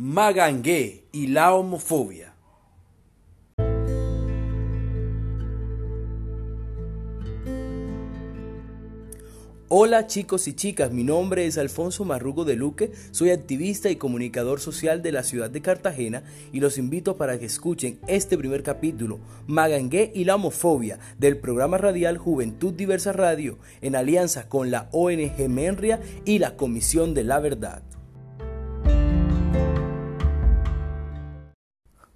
Magangué y la homofobia. Hola chicos y chicas, mi nombre es Alfonso Marrugo de Luque, soy activista y comunicador social de la ciudad de Cartagena y los invito para que escuchen este primer capítulo, Magangué y la homofobia, del programa radial Juventud Diversa Radio, en alianza con la ONG Menria y la Comisión de la Verdad.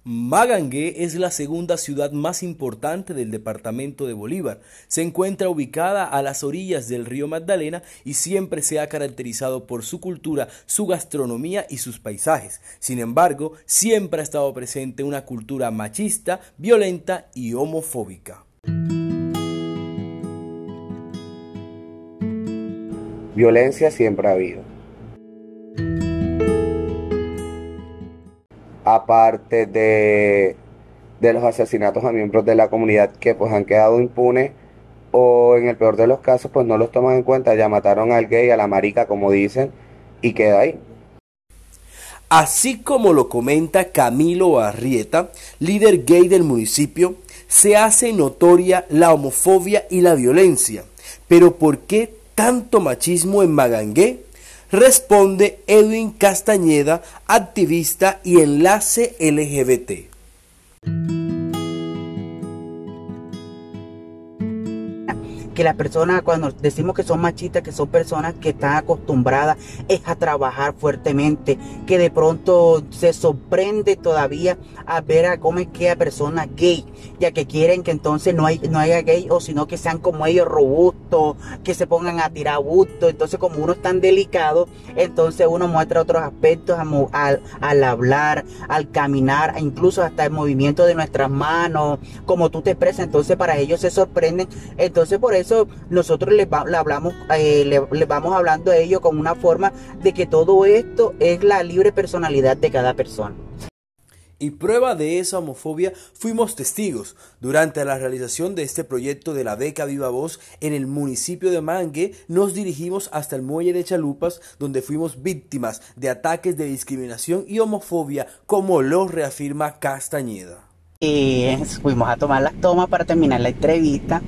Magangué es la segunda ciudad más importante del departamento de Bolívar. Se encuentra ubicada a las orillas del río Magdalena y siempre se ha caracterizado por su cultura, su gastronomía y sus paisajes. Sin embargo, siempre ha estado presente una cultura machista, violenta y homofóbica. Violencia siempre ha habido aparte de, los asesinatos a miembros de la comunidad que pues han quedado impunes o en el peor de los casos pues no los toman en cuenta, ya mataron al gay, a la marica como dicen y queda ahí. Así como lo comenta Camilo Arrieta, líder gay del municipio, se hace notoria la homofobia y la violencia. Pero ¿por qué tanto machismo en Magangué? Responde Edwin Castañeda, activista y enlace LGBT. Que las personas cuando decimos que son machistas, que son personas que están acostumbradas es a trabajar fuertemente, que de pronto se sorprende todavía a ver a cómo es que a personas gay, ya que quieren que entonces no, hay, no haya gay o sino que sean como ellos robustos, que se pongan a tirar busto, entonces como uno es tan delicado, entonces uno muestra otros aspectos al, al hablar, al caminar, incluso hasta el movimiento de nuestras manos, como tú te expresas, entonces para ellos se sorprenden, entonces por eso eso nosotros les, hablamos, eh, le, vamos hablando a ellos con una forma de que todo esto es la libre personalidad de cada persona. Y prueba de esa homofobia fuimos testigos durante la realización de este proyecto de la beca Viva Voz en el municipio de Mangue. Nos dirigimos hasta el muelle de Chalupas, donde fuimos víctimas de ataques de discriminación y homofobia, como lo reafirma Castañeda. Fuimos a tomar las tomas para terminar la entrevista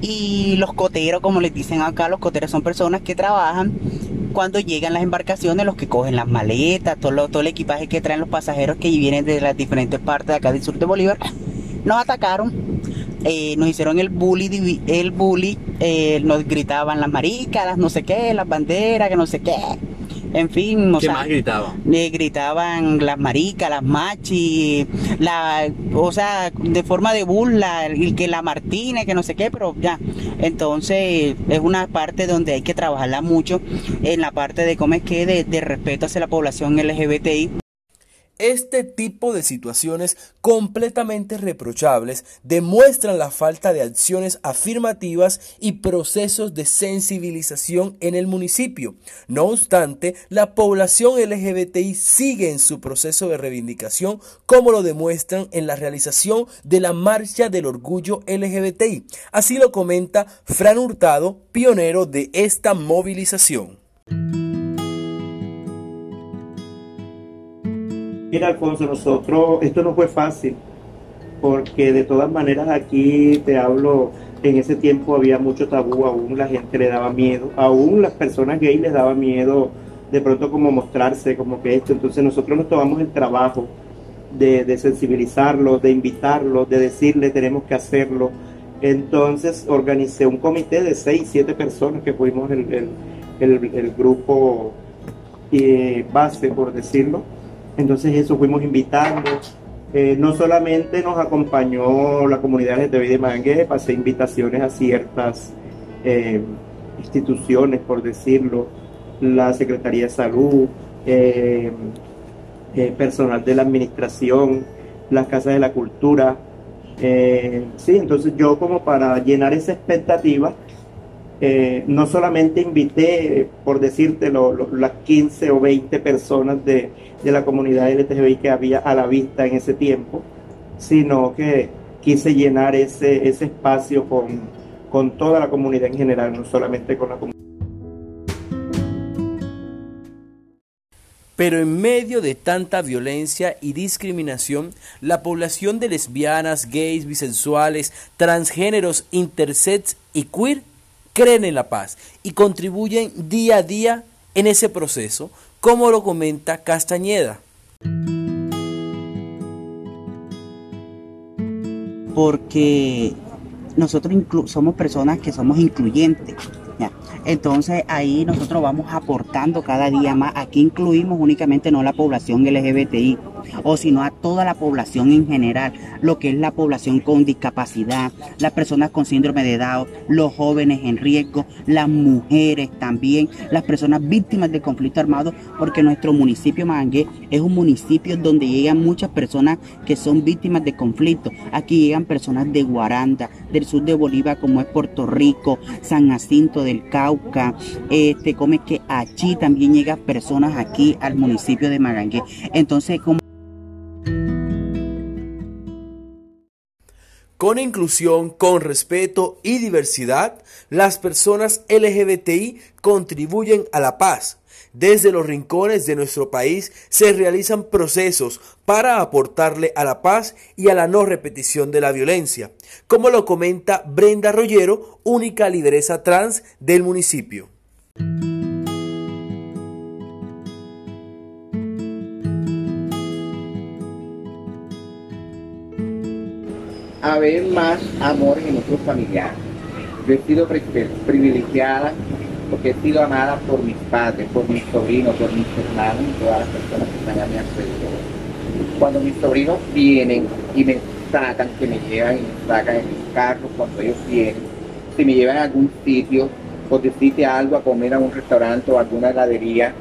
y los coteros, como les dicen acá, los coteros son personas que trabajan cuando llegan las embarcaciones, los que cogen las maletas, todo, todo el equipaje que traen los pasajeros que vienen de las diferentes partes de acá del sur de Bolívar. Nos atacaron, eh, nos hicieron el bully, el bully, eh, nos gritaban las maricas, las no sé qué, las banderas, que no sé qué. En fin, o ¿Qué más gritaban? Me gritaban las maricas, las machis, la, o sea, de forma de burla, el que la Martínez, que no sé qué, pero ya. Entonces, es una parte donde hay que trabajarla mucho en la parte de cómo es que de, de respeto hacia la población LGBTI. Este tipo de situaciones completamente reprochables demuestran la falta de acciones afirmativas y procesos de sensibilización en el municipio. No obstante, la población LGBTI sigue en su proceso de reivindicación como lo demuestran en la realización de la Marcha del Orgullo LGBTI. Así lo comenta Fran Hurtado, pionero de esta movilización. Mira, Alfonso, nosotros, esto no fue fácil, porque de todas maneras aquí te hablo, en ese tiempo había mucho tabú, aún la gente le daba miedo, aún las personas gays les daba miedo de pronto como mostrarse, como que esto, entonces nosotros nos tomamos el trabajo de, sensibilizarlos, de invitarlos, de decirle tenemos que hacerlo. Entonces organicé un comité de seis, siete personas que fuimos el, el, grupo eh, base, por decirlo entonces eso fuimos invitando. Eh, no solamente nos acompañó la comunidad LGTBI de Mangue, pasé invitaciones a ciertas eh, instituciones, por decirlo, la Secretaría de Salud, eh, personal de la administración, las casas de la cultura. sí, entonces yo como para llenar esa expectativa, eh, no solamente invité, por decirte, las 15 o 20 personas de, la comunidad LGTBI que había a la vista en ese tiempo, sino que quise llenar ese, ese espacio con, con toda la comunidad en general, no solamente con la comunidad. Pero en medio de tanta violencia y discriminación, la población de lesbianas, gays, bisexuales, transgéneros, intersex y queer creen en la paz y contribuyen día a día en ese proceso, como lo comenta Castañeda. Porque nosotros somos personas que somos incluyentes. Entonces ahí nosotros vamos aportando cada día más. Aquí incluimos únicamente no la población LGBTI, o sino a toda la población en general, lo que es la población con discapacidad, las personas con síndrome de Down, los jóvenes en riesgo, las mujeres también, las personas víctimas de conflicto armado, porque nuestro municipio Mangué es un municipio donde llegan muchas personas que son víctimas de conflicto. Aquí llegan personas de Guaranda, del sur de Bolívar, como es Puerto Rico, San Jacinto del Cauca, este, come que allí también llegan personas aquí al municipio de Magangué. Entonces, como Con inclusión, con respeto y diversidad, las personas LGBTI contribuyen a la paz. Desde los rincones de nuestro país se realizan procesos para aportarle a la paz y a la no repetición de la violencia, como lo comenta Brenda Rollero, única lideresa trans del municipio. Haber más amor en nuestros familiares. Yo he sido privilegiada porque he sido amada por mis padres, por mis sobrinos, por mis hermanos y todas las personas que están a mi alrededor. Cuando mis sobrinos vienen y me sacan, que me llevan y me sacan en mis carros cuando ellos vienen, si me llevan a algún sitio, o decirte algo a comer a un restaurante o a alguna heladería,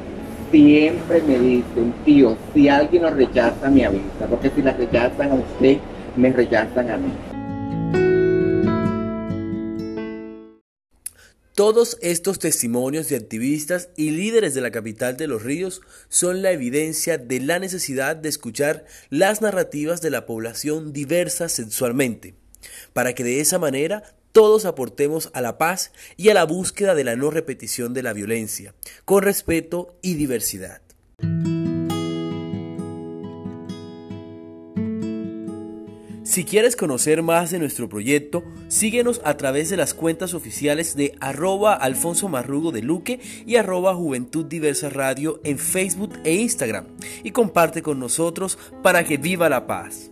siempre me dicen, tío, si alguien nos rechaza, me avisa, porque si la rechazan a usted, me rechazan a mí. Todos estos testimonios de activistas y líderes de la capital de los ríos son la evidencia de la necesidad de escuchar las narrativas de la población diversa sexualmente, para que de esa manera todos aportemos a la paz y a la búsqueda de la no repetición de la violencia, con respeto y diversidad. Si quieres conocer más de nuestro proyecto, síguenos a través de las cuentas oficiales de arroba Alfonso Marrugo de Luque y arroba Juventud Diversa Radio en Facebook e Instagram y comparte con nosotros para que viva la paz.